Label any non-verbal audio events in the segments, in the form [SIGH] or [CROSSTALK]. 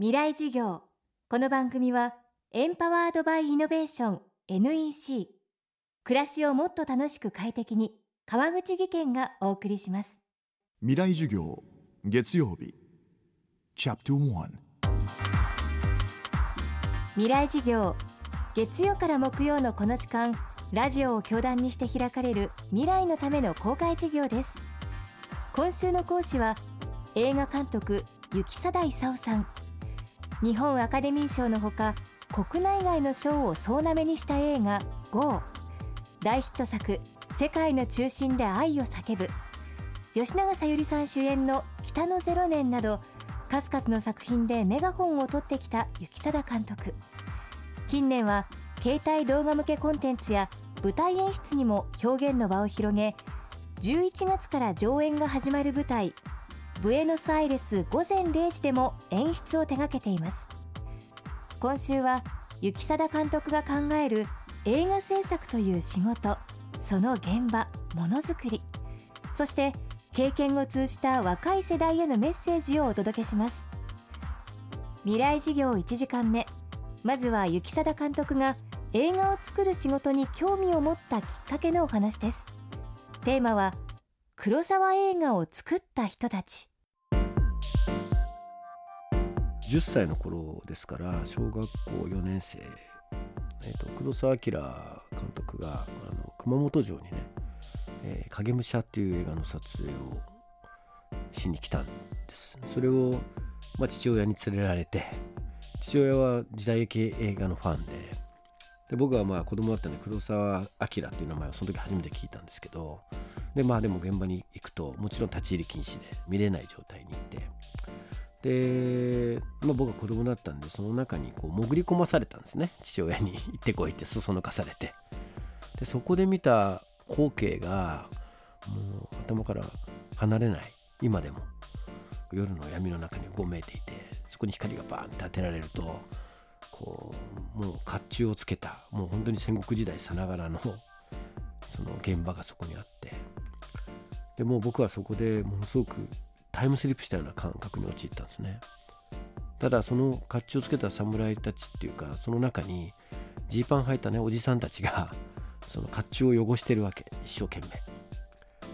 未来授業。この番組はエンパワードバイイノベーション NEC 暮らしをもっと楽しく快適に川口義賢がお送りします。未来授業月曜日。チャプト1未来授業月曜から木曜のこの時間ラジオを教壇にして開かれる未来のための公開授業です。今週の講師は映画監督雪貞勲さん日本アカデミー賞のほか国内外の賞を総なめにした映画「GO」大ヒット作「世界の中心で愛を叫ぶ」吉永小百合さん主演の「北のゼロ年」など数々の作品でメガホンを取ってきた雪貞監督。近年は携帯動画向けコンテンツや舞台演出にも表現の場を広げ11月から上演が始まる舞台ブエノスアイレス午前0時でも演出を手掛けています。今週は雪貞監督が考える映画制作という仕事その現場ものづくり。そして経験を通じた若い世代へのメッセージをお届けします。未来事業1時間目。まずは雪貞監督が映画を作る仕事に興味を持ったきっかけのお話です。テーマは黒沢映画を作った人たち。10歳の頃ですから小学校4年生、えーと、黒澤明監督があの熊本城にね「えー、影武者」っていう映画の撮影をしに来たんです。それを、まあ、父親に連れられて父親は時代劇映画のファンでで僕はまあ子供だったんで黒澤明っていう名前をその時初めて聞いたんですけどでまあでも現場に行くともちろん立ち入り禁止で見れない状態にいてで、まあ、僕は子供だったんでその中にこう潜り込まされたんですね。父親に [LAUGHS] 行ってこいってそそのかされて。でそこで見た光景がもう頭から離れない。今でも。夜の闇の中にうごめいていてそこに光がバーンって当てられるとこうもう甲冑をつけた。もう本当に戦国時代さながらのその現場がそこにあって。でもう僕はそこでものすごくタイムスリップしたような感覚に陥ったんですね。ただその甲冑をつけた侍たちっていうかその中にジーパン履いたねおじさんたちが [LAUGHS] その甲冑を汚してるわけ一生懸命。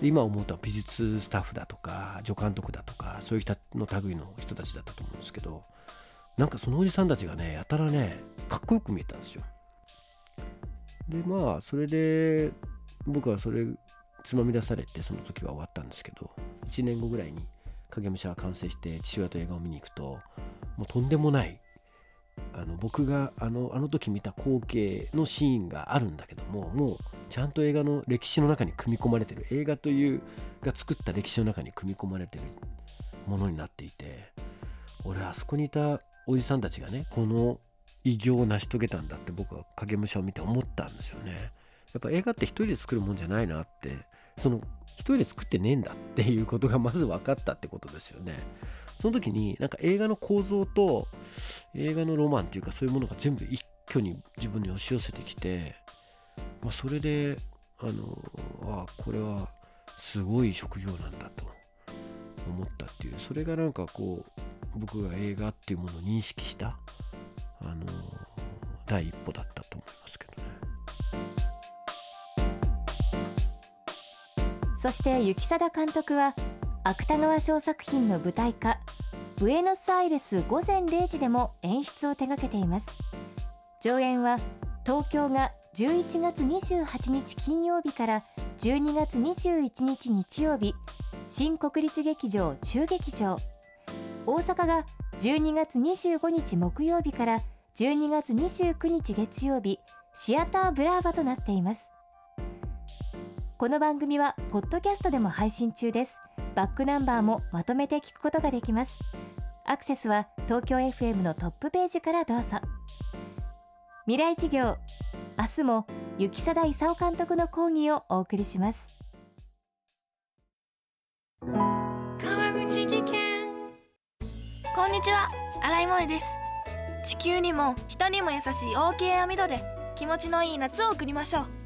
で今思うとは美術スタッフだとか助監督だとかそういう人の類の人たちだったと思うんですけどなんかそのおじさんたちがねやたらねかっこよく見えたんですよ。でまあそれで僕はそれつまみ出されてその時は終わったんですけど1年後ぐらいに影武者が完成して父親と映画を見に行くともうとんでもないあの僕があのあの時見た光景のシーンがあるんだけどももうちゃんと映画の歴史の中に組み込まれてる映画というが作った歴史の中に組み込まれてるものになっていて俺あそこにいたおじさんたちがねこの偉業を成し遂げたんだって僕は影武者を見て思ったんですよね。やっぱ映画って一人で作るもんじゃないなってその一人で作ってねえんだっていうことがまず分かったってことですよね。その時になんか映画の構造と映画のロマンっていうかそういうものが全部一挙に自分に押し寄せてきて、まあ、それであのあこれはすごい職業なんだと思ったっていうそれがなんかこう僕が映画っていうものを認識したあの第一歩だったと思いますけどそして雪貞監督は芥川賞作品の舞台化ブエノスアイレス午前0時でも演出を手掛けています。上演は東京が11月28日金曜日から12月21日日曜日新国立劇場中劇場。大阪が12月25日木曜日から12月29日月曜日シアターブラーバとなっています。この番組はポッドキャストでも配信中です。バックナンバーもまとめて聞くことができます。アクセスは東京 FM のトップページからどうぞ。未来授業明日も雪貞勲監督の講義をお送りします。川口技研。こんにちは。新井萌です。地球にも人にも優しい OK 網戸で気持ちのいい夏を送りましょう